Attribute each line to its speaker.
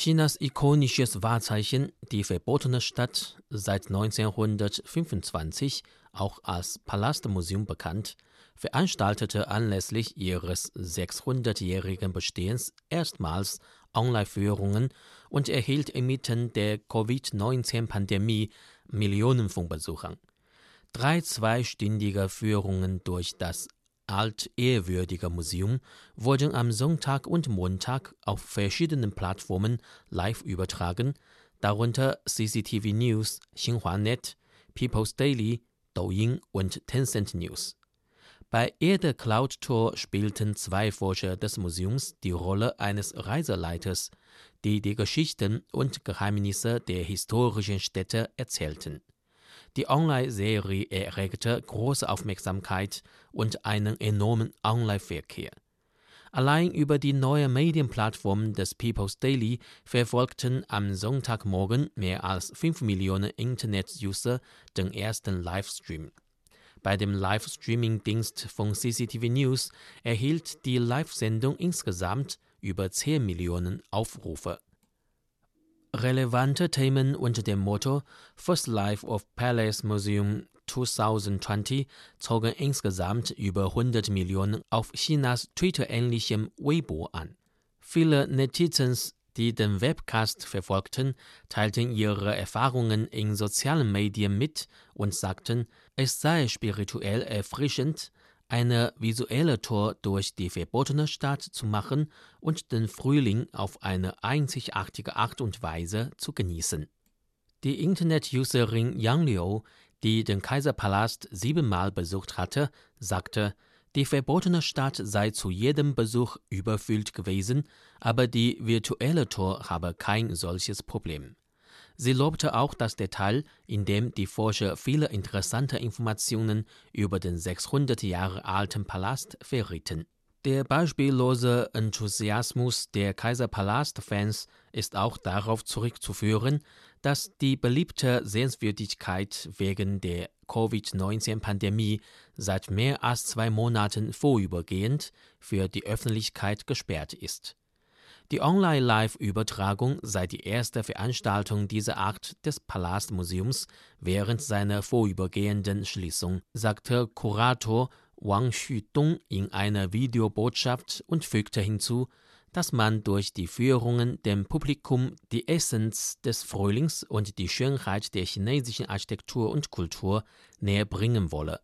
Speaker 1: Chinas ikonisches Wahrzeichen, die verbotene Stadt, seit 1925 auch als Palastmuseum bekannt, veranstaltete anlässlich ihres 600-jährigen Bestehens erstmals Online-Führungen und erhielt inmitten der Covid-19-Pandemie Millionen von Besuchern. Drei zweistündige Führungen durch das altehrwürdige Museum wurden am Sonntag und Montag auf verschiedenen Plattformen live übertragen, darunter CCTV News, Xinhua.net, People's Daily, Douyin und Tencent News. Bei Erde Cloud Tour spielten zwei Forscher des Museums die Rolle eines Reiseleiters, die die Geschichten und Geheimnisse der historischen Städte erzählten. Die Online-Serie erregte große Aufmerksamkeit und einen enormen Online-Verkehr. Allein über die neue Medienplattform des People's Daily verfolgten am Sonntagmorgen mehr als 5 Millionen Internet-User den ersten Livestream. Bei dem Livestreaming-Dienst von CCTV News erhielt die Live-Sendung insgesamt über 10 Millionen Aufrufe. Relevante Themen unter dem Motto First Life of Palace Museum 2020 zogen insgesamt über 100 Millionen auf Chinas Twitter-ähnlichem Weibo an. Viele Netizens, die den Webcast verfolgten, teilten ihre Erfahrungen in sozialen Medien mit und sagten, es sei spirituell erfrischend, eine visuelle Tour durch die verbotene Stadt zu machen und den Frühling auf eine einzigartige Art und Weise zu genießen. Die Internet-Userin Yang Liu, die den Kaiserpalast siebenmal besucht hatte, sagte, die verbotene Stadt sei zu jedem Besuch überfüllt gewesen, aber die virtuelle Tour habe kein solches Problem. Sie lobte auch das Detail, in dem die Forscher viele interessante Informationen über den 600 Jahre alten Palast verrieten. Der beispiellose Enthusiasmus der Kaiserpalast-Fans ist auch darauf zurückzuführen, dass die beliebte Sehenswürdigkeit wegen der Covid-19-Pandemie seit mehr als zwei Monaten vorübergehend für die Öffentlichkeit gesperrt ist. Die Online-Live-Übertragung sei die erste Veranstaltung dieser Art des Palastmuseums während seiner vorübergehenden Schließung, sagte Kurator Wang Xudong in einer Videobotschaft und fügte hinzu, dass man durch die Führungen dem Publikum die Essenz des Frühlings und die Schönheit der chinesischen Architektur und Kultur näher bringen wolle